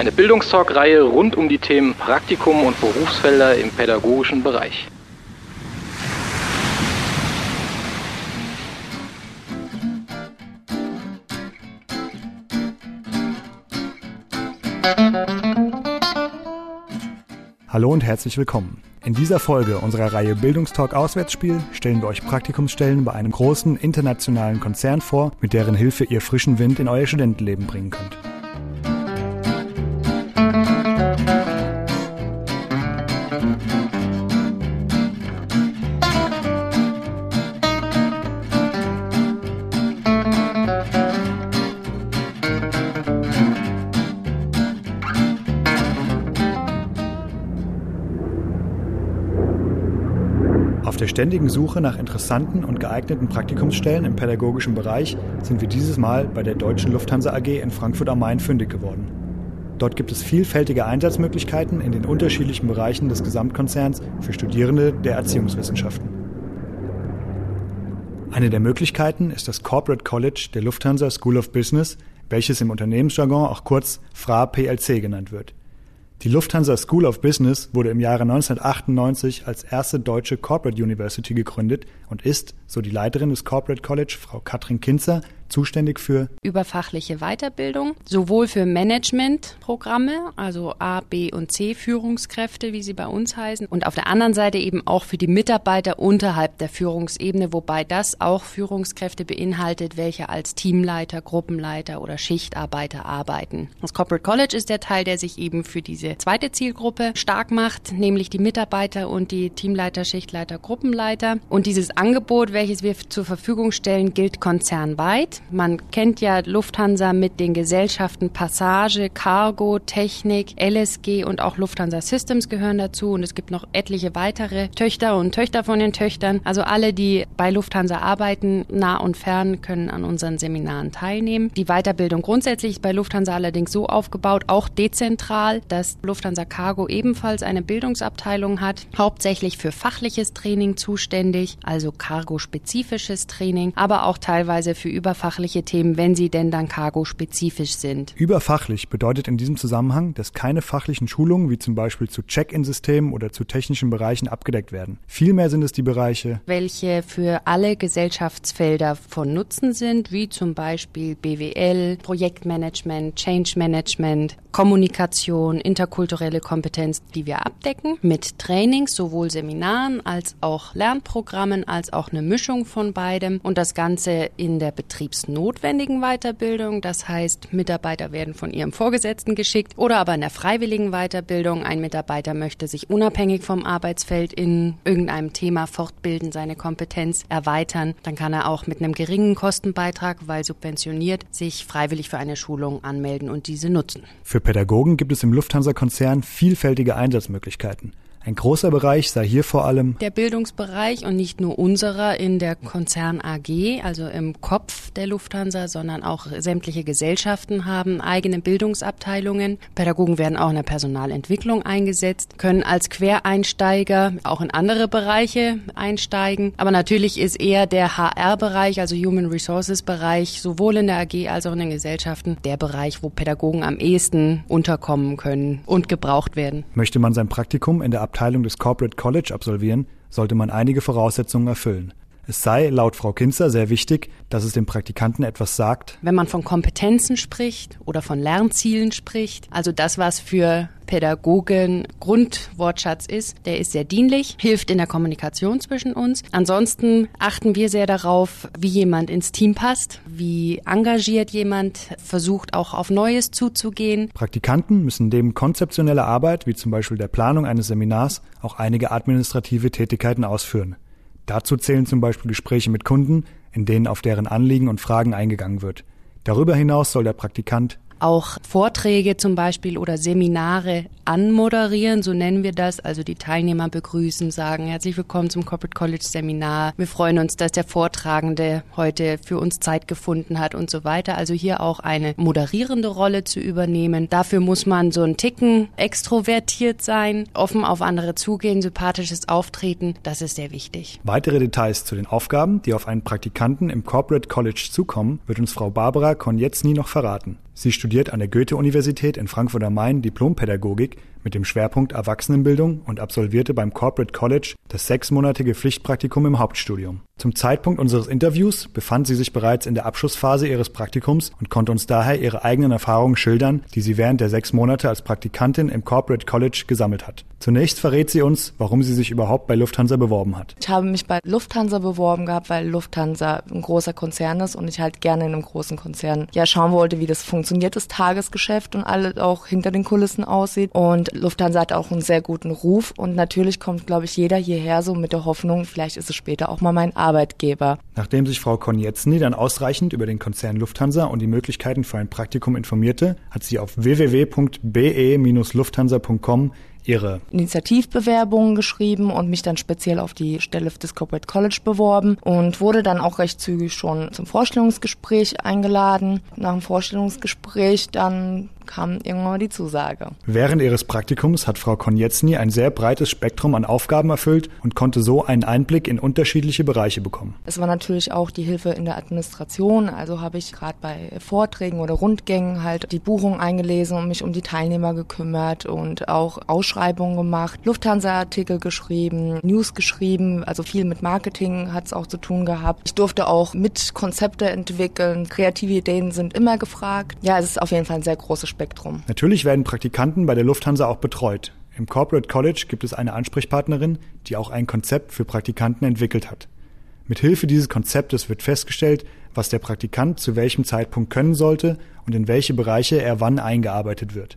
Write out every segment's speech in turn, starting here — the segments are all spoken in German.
Eine Bildungstalk-Reihe rund um die Themen Praktikum und Berufsfelder im pädagogischen Bereich. Hallo und herzlich willkommen. In dieser Folge unserer Reihe Bildungstalk Auswärtsspiel stellen wir euch Praktikumsstellen bei einem großen internationalen Konzern vor, mit deren Hilfe ihr frischen Wind in euer Studentenleben bringen könnt. Ständigen Suche nach interessanten und geeigneten Praktikumsstellen im pädagogischen Bereich sind wir dieses Mal bei der Deutschen Lufthansa AG in Frankfurt am Main fündig geworden. Dort gibt es vielfältige Einsatzmöglichkeiten in den unterschiedlichen Bereichen des Gesamtkonzerns für Studierende der Erziehungswissenschaften. Eine der Möglichkeiten ist das Corporate College der Lufthansa School of Business, welches im Unternehmensjargon auch kurz FRA PLC genannt wird. Die Lufthansa School of Business wurde im Jahre 1998 als erste deutsche Corporate University gegründet und ist, so die Leiterin des Corporate College, Frau Katrin Kinzer, zuständig für überfachliche Weiterbildung, sowohl für Managementprogramme, also A, B und C Führungskräfte, wie sie bei uns heißen, und auf der anderen Seite eben auch für die Mitarbeiter unterhalb der Führungsebene, wobei das auch Führungskräfte beinhaltet, welche als Teamleiter, Gruppenleiter oder Schichtarbeiter arbeiten. Das Corporate College ist der Teil, der sich eben für diese zweite Zielgruppe stark macht, nämlich die Mitarbeiter und die Teamleiter, Schichtleiter, Gruppenleiter. Und dieses Angebot, welches wir zur Verfügung stellen, gilt konzernweit. Man kennt ja Lufthansa mit den Gesellschaften Passage, Cargo, Technik, LSG und auch Lufthansa Systems gehören dazu. Und es gibt noch etliche weitere Töchter und Töchter von den Töchtern. Also alle, die bei Lufthansa arbeiten, nah und fern, können an unseren Seminaren teilnehmen. Die Weiterbildung grundsätzlich ist bei Lufthansa allerdings so aufgebaut, auch dezentral, dass Lufthansa Cargo ebenfalls eine Bildungsabteilung hat, hauptsächlich für fachliches Training zuständig, also Cargo-spezifisches Training, aber auch teilweise für Überfahrt überfachliche Themen, wenn sie denn dann cargo-spezifisch sind. Überfachlich bedeutet in diesem Zusammenhang, dass keine fachlichen Schulungen wie zum Beispiel zu Check-in-Systemen oder zu technischen Bereichen abgedeckt werden. Vielmehr sind es die Bereiche, welche für alle Gesellschaftsfelder von Nutzen sind, wie zum Beispiel BWL, Projektmanagement, Change Management, Kommunikation, interkulturelle Kompetenz, die wir abdecken mit Trainings, sowohl Seminaren als auch Lernprogrammen, als auch eine Mischung von beidem und das Ganze in der Betriebs berufsnotwendigen Weiterbildung. Das heißt, Mitarbeiter werden von ihrem Vorgesetzten geschickt oder aber in der freiwilligen Weiterbildung. Ein Mitarbeiter möchte sich unabhängig vom Arbeitsfeld in irgendeinem Thema fortbilden, seine Kompetenz erweitern. Dann kann er auch mit einem geringen Kostenbeitrag, weil subventioniert, sich freiwillig für eine Schulung anmelden und diese nutzen. Für Pädagogen gibt es im Lufthansa-Konzern vielfältige Einsatzmöglichkeiten. Ein großer Bereich sei hier vor allem der Bildungsbereich und nicht nur unserer in der Konzern AG, also im Kopf der Lufthansa, sondern auch sämtliche Gesellschaften haben eigene Bildungsabteilungen. Pädagogen werden auch in der Personalentwicklung eingesetzt, können als Quereinsteiger auch in andere Bereiche einsteigen. Aber natürlich ist eher der HR-Bereich, also Human Resources Bereich, sowohl in der AG als auch in den Gesellschaften, der Bereich, wo Pädagogen am ehesten unterkommen können und gebraucht werden. Möchte man sein Praktikum in der Abteilung des Corporate College absolvieren, sollte man einige Voraussetzungen erfüllen. Es sei, laut Frau Kinzer, sehr wichtig, dass es dem Praktikanten etwas sagt. Wenn man von Kompetenzen spricht oder von Lernzielen spricht, also das, was für Pädagogen Grundwortschatz ist, der ist sehr dienlich, hilft in der Kommunikation zwischen uns. Ansonsten achten wir sehr darauf, wie jemand ins Team passt, wie engagiert jemand versucht, auch auf Neues zuzugehen. Praktikanten müssen neben konzeptioneller Arbeit, wie zum Beispiel der Planung eines Seminars, auch einige administrative Tätigkeiten ausführen. Dazu zählen zum Beispiel Gespräche mit Kunden, in denen auf deren Anliegen und Fragen eingegangen wird. Darüber hinaus soll der Praktikant auch Vorträge zum Beispiel oder Seminare anmoderieren, so nennen wir das. Also die Teilnehmer begrüßen, sagen herzlich willkommen zum Corporate College Seminar. Wir freuen uns, dass der Vortragende heute für uns Zeit gefunden hat und so weiter. Also hier auch eine moderierende Rolle zu übernehmen. Dafür muss man so ein Ticken extrovertiert sein, offen auf andere zugehen, sympathisches Auftreten. Das ist sehr wichtig. Weitere Details zu den Aufgaben, die auf einen Praktikanten im Corporate College zukommen, wird uns Frau Barbara Konietzny noch verraten. Sie studiert an der Goethe-Universität in Frankfurt am Main Diplompädagogik mit dem Schwerpunkt Erwachsenenbildung und absolvierte beim Corporate College das sechsmonatige Pflichtpraktikum im Hauptstudium. Zum Zeitpunkt unseres Interviews befand sie sich bereits in der Abschlussphase ihres Praktikums und konnte uns daher ihre eigenen Erfahrungen schildern, die sie während der sechs Monate als Praktikantin im Corporate College gesammelt hat. Zunächst verrät sie uns, warum sie sich überhaupt bei Lufthansa beworben hat. Ich habe mich bei Lufthansa beworben gehabt, weil Lufthansa ein großer Konzern ist und ich halt gerne in einem großen Konzern ja schauen wollte, wie das funktioniert, das Tagesgeschäft und alles auch hinter den Kulissen aussieht. Und Lufthansa hat auch einen sehr guten Ruf und natürlich kommt, glaube ich, jeder hierher so mit der Hoffnung, vielleicht ist es später auch mal mein Arbeitgeber. Nachdem sich Frau Konietzny dann ausreichend über den Konzern Lufthansa und die Möglichkeiten für ein Praktikum informierte, hat sie auf www.be-lufthansa.com ihre Initiativbewerbungen geschrieben und mich dann speziell auf die Stelle des Corporate College beworben und wurde dann auch recht zügig schon zum Vorstellungsgespräch eingeladen. Nach dem Vorstellungsgespräch dann kam irgendwann mal die Zusage. Während ihres Praktikums hat Frau Konietzny ein sehr breites Spektrum an Aufgaben erfüllt und konnte so einen Einblick in unterschiedliche Bereiche bekommen. Es war natürlich auch die Hilfe in der Administration, also habe ich gerade bei Vorträgen oder Rundgängen halt die Buchung eingelesen und mich um die Teilnehmer gekümmert und auch Ausschreibungen gemacht, Lufthansa-Artikel geschrieben, News geschrieben, also viel mit Marketing hat es auch zu tun gehabt. Ich durfte auch mit Konzepte entwickeln, kreative Ideen sind immer gefragt. Ja, es ist auf jeden Fall ein sehr großes Spektrum. Spektrum. Natürlich werden Praktikanten bei der Lufthansa auch betreut. Im Corporate College gibt es eine Ansprechpartnerin, die auch ein Konzept für Praktikanten entwickelt hat. Mit Hilfe dieses Konzeptes wird festgestellt, was der Praktikant zu welchem Zeitpunkt können sollte und in welche Bereiche er wann eingearbeitet wird.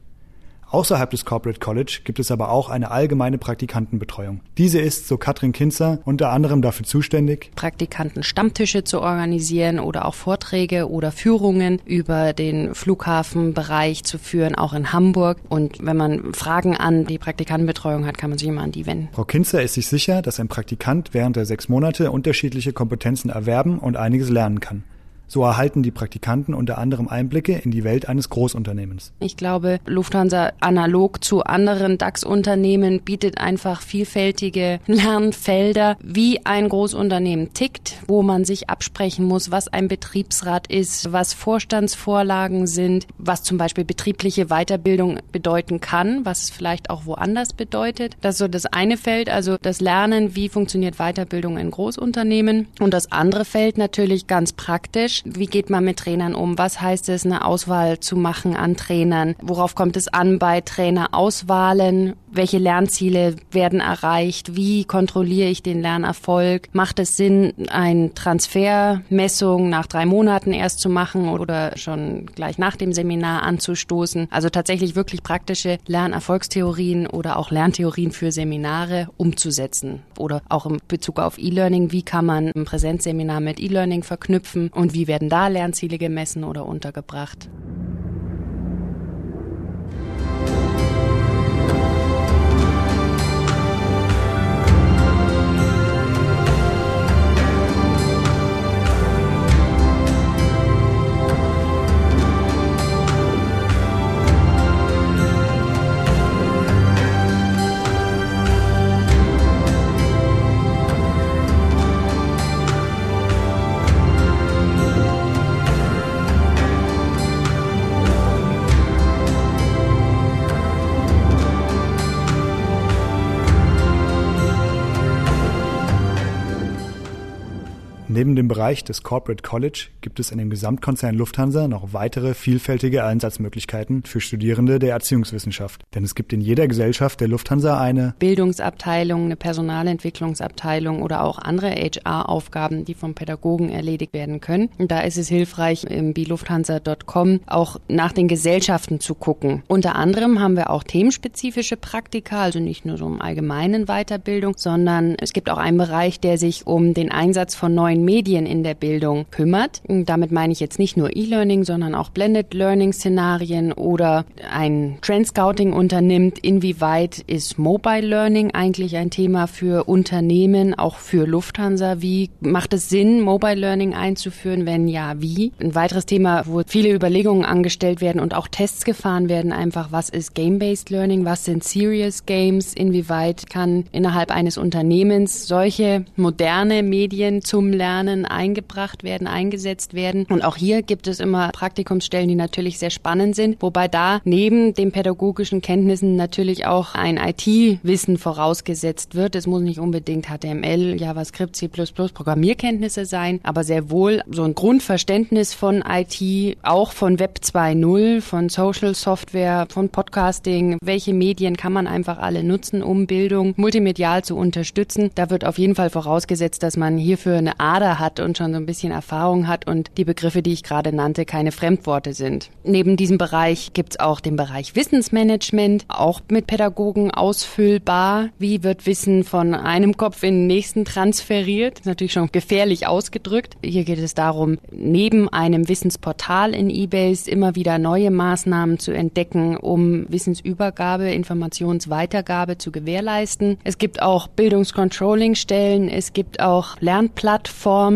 Außerhalb des Corporate College gibt es aber auch eine allgemeine Praktikantenbetreuung. Diese ist, so Katrin Kinzer, unter anderem dafür zuständig, Praktikanten-Stammtische zu organisieren oder auch Vorträge oder Führungen über den Flughafenbereich zu führen, auch in Hamburg. Und wenn man Fragen an die Praktikantenbetreuung hat, kann man sich immer an die wenden. Frau Kinzer ist sich sicher, dass ein Praktikant während der sechs Monate unterschiedliche Kompetenzen erwerben und einiges lernen kann. So erhalten die Praktikanten unter anderem Einblicke in die Welt eines Großunternehmens. Ich glaube, Lufthansa analog zu anderen DAX-Unternehmen bietet einfach vielfältige Lernfelder, wie ein Großunternehmen tickt, wo man sich absprechen muss, was ein Betriebsrat ist, was Vorstandsvorlagen sind, was zum Beispiel betriebliche Weiterbildung bedeuten kann, was es vielleicht auch woanders bedeutet. Das ist so das eine Feld, also das Lernen, wie funktioniert Weiterbildung in Großunternehmen. Und das andere Feld natürlich ganz praktisch, wie geht man mit Trainern um? Was heißt es, eine Auswahl zu machen an Trainern? Worauf kommt es an bei Trainerauswahlen? Welche Lernziele werden erreicht? Wie kontrolliere ich den Lernerfolg? Macht es Sinn, eine Transfermessung nach drei Monaten erst zu machen oder schon gleich nach dem Seminar anzustoßen? Also tatsächlich wirklich praktische Lernerfolgstheorien oder auch Lerntheorien für Seminare umzusetzen. Oder auch in Bezug auf E-Learning. Wie kann man ein Präsenzseminar mit E-Learning verknüpfen und wie werden da Lernziele gemessen oder untergebracht? Dem Bereich des Corporate College gibt es in dem Gesamtkonzern Lufthansa noch weitere vielfältige Einsatzmöglichkeiten für Studierende der Erziehungswissenschaft. Denn es gibt in jeder Gesellschaft der Lufthansa eine Bildungsabteilung, eine Personalentwicklungsabteilung oder auch andere HR-Aufgaben, die vom Pädagogen erledigt werden können. Und da ist es hilfreich, im bilufthansa.com auch nach den Gesellschaften zu gucken. Unter anderem haben wir auch themenspezifische Praktika, also nicht nur so im allgemeinen Weiterbildung, sondern es gibt auch einen Bereich, der sich um den Einsatz von neuen neuen Medien in der Bildung kümmert. Und damit meine ich jetzt nicht nur E-Learning, sondern auch Blended Learning Szenarien oder ein Trend Scouting unternimmt. Inwieweit ist Mobile Learning eigentlich ein Thema für Unternehmen, auch für Lufthansa? Wie macht es Sinn, Mobile Learning einzuführen? Wenn ja, wie? Ein weiteres Thema, wo viele Überlegungen angestellt werden und auch Tests gefahren werden, einfach, was ist Game-Based Learning? Was sind Serious Games? Inwieweit kann innerhalb eines Unternehmens solche moderne Medien zum Lernen eingebracht werden, eingesetzt werden? Und auch hier gibt es immer Praktikumsstellen, die natürlich sehr spannend sind, wobei da neben den pädagogischen Kenntnissen natürlich auch ein IT-Wissen vorausgesetzt wird. Es muss nicht unbedingt HTML, JavaScript, C++, Programmierkenntnisse sein, aber sehr wohl so ein Grundverständnis von IT, auch von Web 2.0, von Social Software, von Podcasting. Welche Medien kann man einfach alle nutzen, um Bildung multimedial zu unterstützen? Da wird auf jeden Fall vorausgesetzt, dass man hierfür eine Ader hat und schon so ein bisschen Erfahrung hat und die Begriffe, die ich gerade nannte, keine Fremdworte sind. Neben diesem Bereich gibt es auch den Bereich Wissensmanagement, auch mit Pädagogen ausfüllbar. Wie wird Wissen von einem Kopf in den nächsten transferiert? Ist natürlich schon gefährlich ausgedrückt. Hier geht es darum, neben einem Wissensportal in eBay immer wieder neue Maßnahmen zu entdecken, um Wissensübergabe, Informationsweitergabe zu gewährleisten. Es gibt auch Bildungscontrolling-Stellen, es gibt auch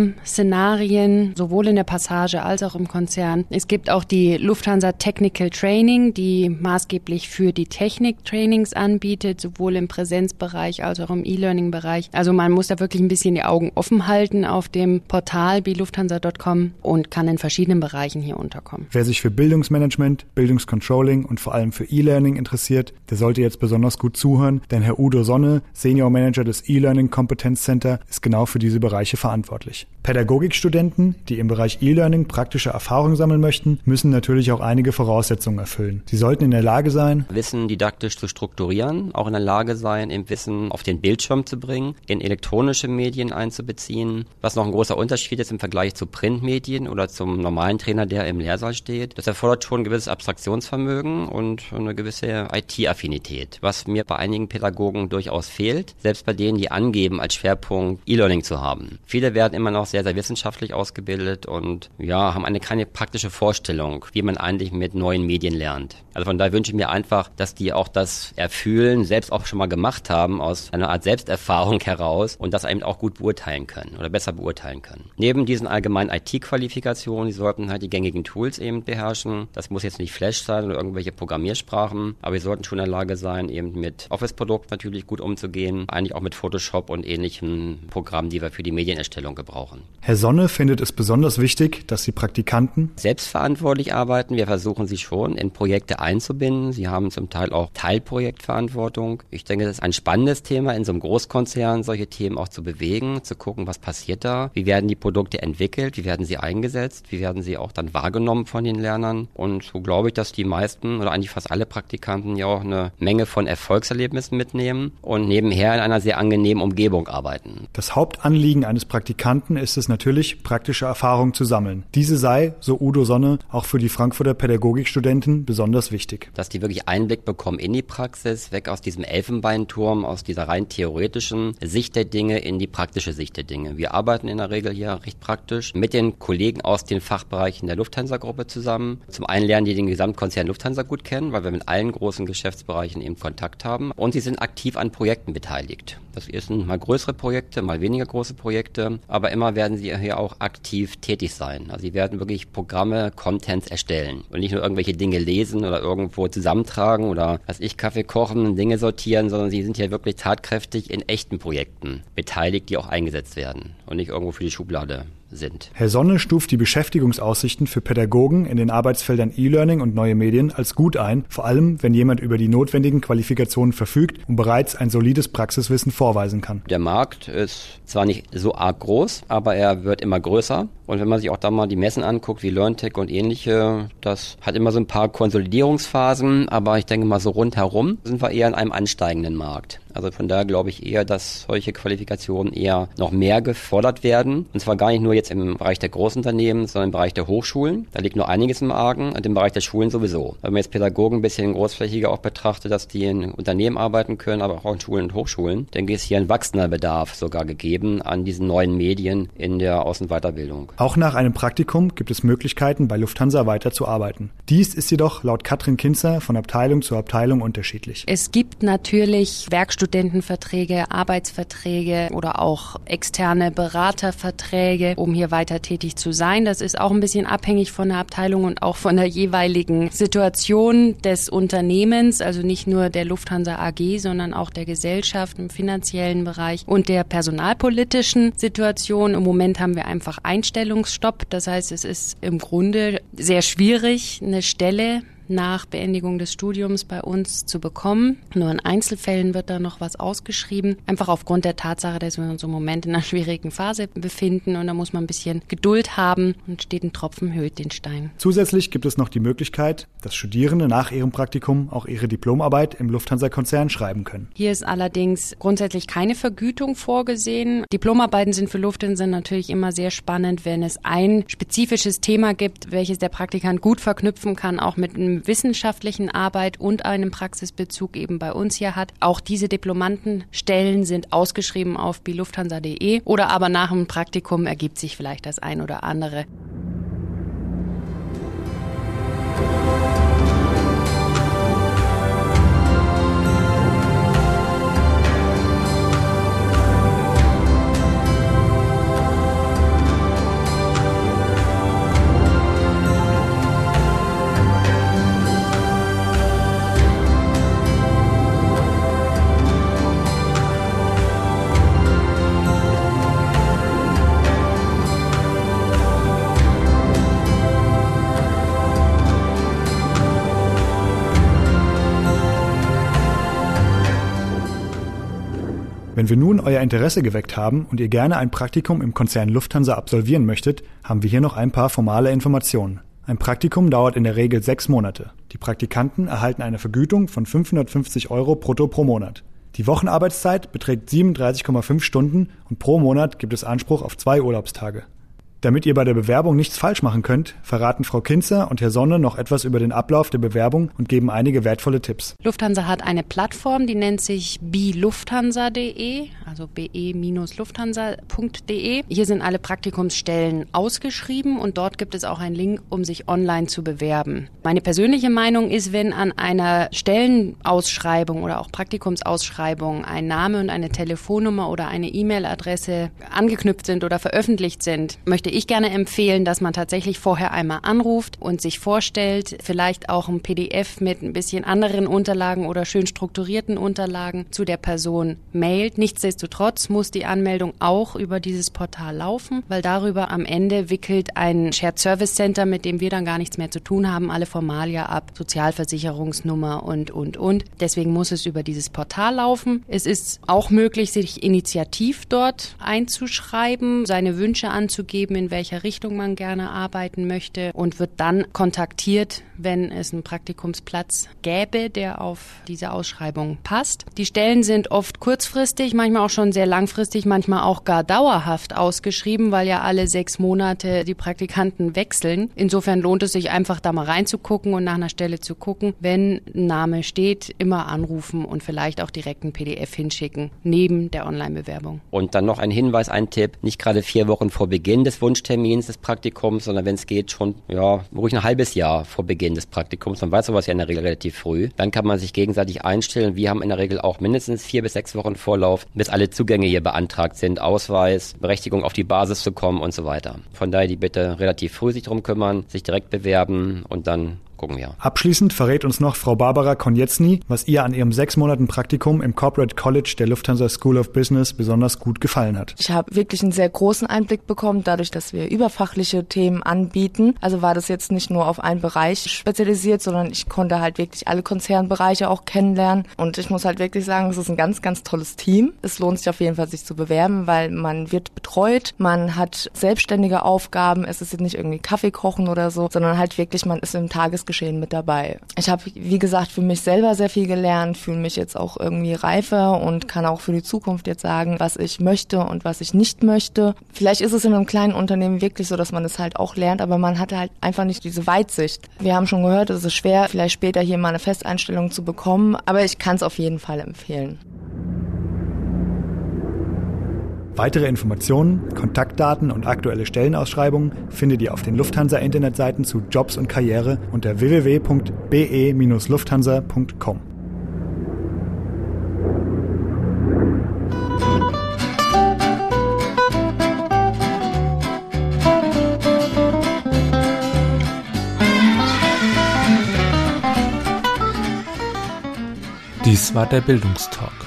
Lernplattform-Szenarien, sowohl in der Passage als auch im Konzern. Es gibt auch die Lufthansa Technical Training, die maßgeblich für die Technik Trainings anbietet, sowohl im Präsenzbereich als auch im E-Learning-Bereich. Also man muss da wirklich ein bisschen die Augen offen halten auf dem Portal bilufthansa.com und kann in verschiedenen Bereichen hier unterkommen. Wer sich für Bildungsmanagement, Bildungscontrolling und vor allem für E-Learning interessiert, der sollte jetzt besonders gut zuhören, denn Herr Udo Sonne, Senior Manager des E-Learning Competence Center, ist genau für diese Bereiche verantwortlich. Pädagogikstudenten, die im Bereich E-Learning praktische Erfahrung sammeln möchten, müssen natürlich auch einige Voraussetzungen erfüllen. Sie sollten in der Lage sein, Wissen didaktisch zu strukturieren, auch in der Lage sein, im Wissen auf den Bildschirm zu bringen, in elektronische Medien einzubeziehen. Was noch ein großer Unterschied ist im Vergleich zu Printmedien oder zum normalen Trainer, der im Lehrsaal steht. Das erfordert schon ein gewisses Abstraktionsvermögen und eine gewisse IT-Affinität, was mir bei einigen Pädagogen durchaus fehlt, selbst bei denen, die angeben, als Schwerpunkt E-Learning zu haben. Viele werden immer noch sehr, sehr wissenschaftlich ausgebildet und ja, haben eine keine praktische Vorstellung, wie man eigentlich mit neuen Medien lernt. Also von daher wünsche ich mir einfach, dass die auch das Erfühlen selbst auch schon mal gemacht haben aus einer Art Selbsterfahrung heraus und das eben auch gut beurteilen können oder besser beurteilen können. Neben diesen allgemeinen IT-Qualifikationen, die sollten halt die gängigen Tools eben beherrschen. Das muss jetzt nicht Flash sein oder irgendwelche Programmiersprachen, aber wir sollten schon in der Lage sein, eben mit Office-Produkten natürlich gut umzugehen, eigentlich auch mit Photoshop und ähnlichen Programmen, die wir für die Medienerstellung gebrauchen. Herr Sonne findet es besonders wichtig, dass die Praktikanten selbstverantwortlich arbeiten. Wir versuchen sie schon in Projekte einzubinden. Sie haben zum Teil auch Teilprojektverantwortung. Ich denke, das ist ein spannendes Thema, in so einem Großkonzern solche Themen auch zu bewegen, zu gucken, was passiert da, wie werden die Produkte entwickelt, wie werden sie eingesetzt, wie werden sie auch dann wahrgenommen von den Lernern. Und so glaube ich, dass die meisten oder eigentlich fast alle Praktikanten ja auch eine Menge von Erfolgserlebnissen mitnehmen und nebenher in einer sehr angenehmen Umgebung arbeiten. Das Hauptanliegen eines Praktikanten ist es natürlich, praktische Erfahrung zu sammeln. Diese sei, so Udo Sonne, auch für die Frankfurter Pädagogikstudenten besonders wichtig. Dass die wirklich Einblick bekommen in die Praxis, weg aus diesem Elfenbeinturm, aus dieser rein theoretischen Sicht der Dinge in die praktische Sicht der Dinge. Wir arbeiten in der Regel hier recht praktisch mit den Kollegen aus den Fachbereichen der Lufthansa-Gruppe zusammen. Zum einen lernen die den Gesamtkonzern Lufthansa gut kennen, weil wir mit allen großen Geschäftsbereichen eben Kontakt haben und sie sind aktiv an Projekten beteiligt. Das sind mal größere Projekte, mal weniger große Projekte, aber immer werden sie hier auch aktiv tätig sein. Also sie werden wirklich Programme, Contents erstellen und nicht nur irgendwelche Dinge lesen oder irgendwo zusammentragen oder was ich Kaffee kochen, Dinge sortieren, sondern sie sind hier wirklich tatkräftig in echten Projekten beteiligt, die auch eingesetzt werden und nicht irgendwo für die Schublade sind. Herr Sonne stuft die Beschäftigungsaussichten für Pädagogen in den Arbeitsfeldern E-Learning und neue Medien als gut ein, vor allem wenn jemand über die notwendigen Qualifikationen verfügt und bereits ein solides Praxiswissen vorweisen kann. Der Markt ist zwar nicht so arg groß, aber er wird immer größer Und wenn man sich auch da mal die Messen anguckt, wie LearnTech und ähnliche, das hat immer so ein paar Konsolidierungsphasen, aber ich denke mal so rundherum sind wir eher in einem ansteigenden Markt. Also von daher glaube ich eher, dass solche Qualifikationen eher noch mehr gefordert werden. Und zwar gar nicht nur jetzt im Bereich der Großunternehmen, sondern im Bereich der Hochschulen. Da liegt nur einiges im Argen und im Bereich der Schulen sowieso. Wenn man jetzt Pädagogen ein bisschen großflächiger auch betrachtet, dass die in Unternehmen arbeiten können, aber auch in Schulen und Hochschulen, denke ich, ist hier ein wachsender Bedarf sogar gegeben an diesen neuen Medien in der Außen- und Weiterbildung. Auch nach einem Praktikum gibt es Möglichkeiten, bei Lufthansa weiterzuarbeiten. Dies ist jedoch laut Katrin Kinzer von Abteilung zu Abteilung unterschiedlich. Es gibt natürlich Werkstudenten, Studentenverträge, Arbeitsverträge oder auch externe Beraterverträge, um hier weiter tätig zu sein. Das ist auch ein bisschen abhängig von der Abteilung und auch von der jeweiligen Situation des Unternehmens, also nicht nur der Lufthansa AG, sondern auch der Gesellschaft im finanziellen Bereich und der personalpolitischen Situation. Im Moment haben wir einfach Einstellungsstopp. Das heißt, es ist im Grunde sehr schwierig, eine Stelle nach Beendigung des Studiums bei uns zu bekommen. Nur in Einzelfällen wird da noch was ausgeschrieben. Einfach aufgrund der Tatsache, dass wir uns im Moment in einer schwierigen Phase befinden und da muss man ein bisschen Geduld haben und steht ein Tropfen höhlt den Stein. Zusätzlich gibt es noch die Möglichkeit, dass Studierende nach ihrem Praktikum auch ihre Diplomarbeit im Lufthansa-Konzern schreiben können. Hier ist allerdings grundsätzlich keine Vergütung vorgesehen. Diplomarbeiten sind für Lufthansa natürlich immer sehr spannend, wenn es ein spezifisches Thema gibt, welches der Praktikant gut verknüpfen kann, auch mit einem wissenschaftlichen Arbeit und einem Praxisbezug eben bei uns hier hat. Auch diese Diplomantenstellen sind ausgeschrieben auf bilufthansa.de oder aber nach dem Praktikum ergibt sich vielleicht das ein oder andere. Wenn wir nun euer Interesse geweckt haben und ihr gerne ein Praktikum im Konzern Lufthansa absolvieren möchtet, haben wir hier noch ein paar formale Informationen. Ein Praktikum dauert in der Regel sechs Monate. Die Praktikanten erhalten eine Vergütung von 550 Euro brutto pro Monat. Die Wochenarbeitszeit beträgt 37,5 Stunden und pro Monat gibt es Anspruch auf zwei Urlaubstage. Damit ihr bei der Bewerbung nichts falsch machen könnt, verraten Frau Kinzer und Herr Sonne noch etwas über den Ablauf der Bewerbung und geben einige wertvolle Tipps. Lufthansa hat eine Plattform, die nennt sich bilufthansa.de, also be-lufthansa.de. Hier sind alle Praktikumsstellen ausgeschrieben und dort gibt es auch einen Link, um sich online zu bewerben. Meine persönliche Meinung ist, wenn an einer Stellenausschreibung oder auch Praktikumsausschreibung ein Name und eine Telefonnummer oder eine E-Mail-Adresse angeknüpft sind oder veröffentlicht sind, möchte möchte ich gerne empfehlen, dass man tatsächlich vorher einmal anruft und sich vorstellt, vielleicht auch ein PDF mit ein bisschen anderen Unterlagen oder schön strukturierten Unterlagen zu der Person mailt. Nichtsdestotrotz muss die Anmeldung auch über dieses Portal laufen, weil darüber am Ende wickelt ein Shared Service Center, mit dem wir dann gar nichts mehr zu tun haben, alle Formalia ab, Sozialversicherungsnummer und, und, und. Deswegen muss es über dieses Portal laufen. Es ist auch möglich, sich initiativ dort einzuschreiben, seine Wünsche anzugeben, in welcher Richtung man gerne arbeiten möchte und wird dann kontaktiert, wenn es einen Praktikumsplatz gäbe, der auf diese Ausschreibung passt. Die Stellen sind oft kurzfristig, manchmal auch schon sehr langfristig, manchmal auch gar dauerhaft ausgeschrieben, weil ja alle sechs Monate die Praktikanten wechseln. Insofern lohnt es sich einfach da mal reinzugucken und nach einer Stelle zu gucken. Wenn ein Name steht, immer anrufen und vielleicht auch direkt ein PDF hinschicken, neben der Online-Bewerbung. Und dann noch ein Hinweis, ein Tipp, nicht gerade vier Wochen vor Beginn des Wunschtermins des Praktikums, sondern wenn es geht, schon ja ruhig ein halbes Jahr vor Beginn des Praktikums. Man weiß sowas ja in der Regel relativ früh. Dann kann man sich gegenseitig einstellen. Wir haben in der Regel auch mindestens vier bis sechs Wochen Vorlauf, bis alle Zugänge hier beantragt sind, Ausweis, Berechtigung auf die Basis zu kommen und so weiter. Von daher die bitte relativ früh sich drum kümmern, sich direkt bewerben und dann gucken wir. Abschließend verrät uns noch Frau Barbara Konietzny, was ihr an ihrem sechs Monaten Praktikum im Corporate College der Lufthansa School of Business besonders gut gefallen hat. Ich habe wirklich einen sehr großen Einblick bekommen, dadurch, dass wir überfachliche Themen anbieten. Also war das jetzt nicht nur auf einen Bereich spezialisiert, sondern ich konnte halt wirklich alle Konzernbereiche auch kennenlernen. Und ich muss halt wirklich sagen, es ist ein ganz, ganz tolles Team. Es lohnt sich auf jeden Fall, sich zu bewerben, weil man wird betreut, man hat selbstständige Aufgaben. Es ist jetzt nicht irgendwie Kaffee kochen oder so, sondern halt wirklich, man ist im Tagesgeschehen mit dabei. Ich habe, wie gesagt, für mich selber sehr viel gelernt, fühle mich jetzt auch irgendwie reifer und kann auch für die Zukunft jetzt sagen, was ich möchte und was ich nicht möchte. Vielleicht ist es in einem kleinen Unternehmen wirklich so, dass man es halt auch lernt, aber man hat halt einfach nicht diese Weitsicht. Wir haben schon gehört, es ist schwer, vielleicht später hier mal eine Festeinstellung zu bekommen, aber ich kann es auf jeden Fall empfehlen. Weitere Informationen, Kontaktdaten und aktuelle Stellenausschreibungen findet ihr auf den Lufthansa-Internetseiten zu Jobs und Karriere unter www.be-lufthansa.com. Dies war der Bildungstalk,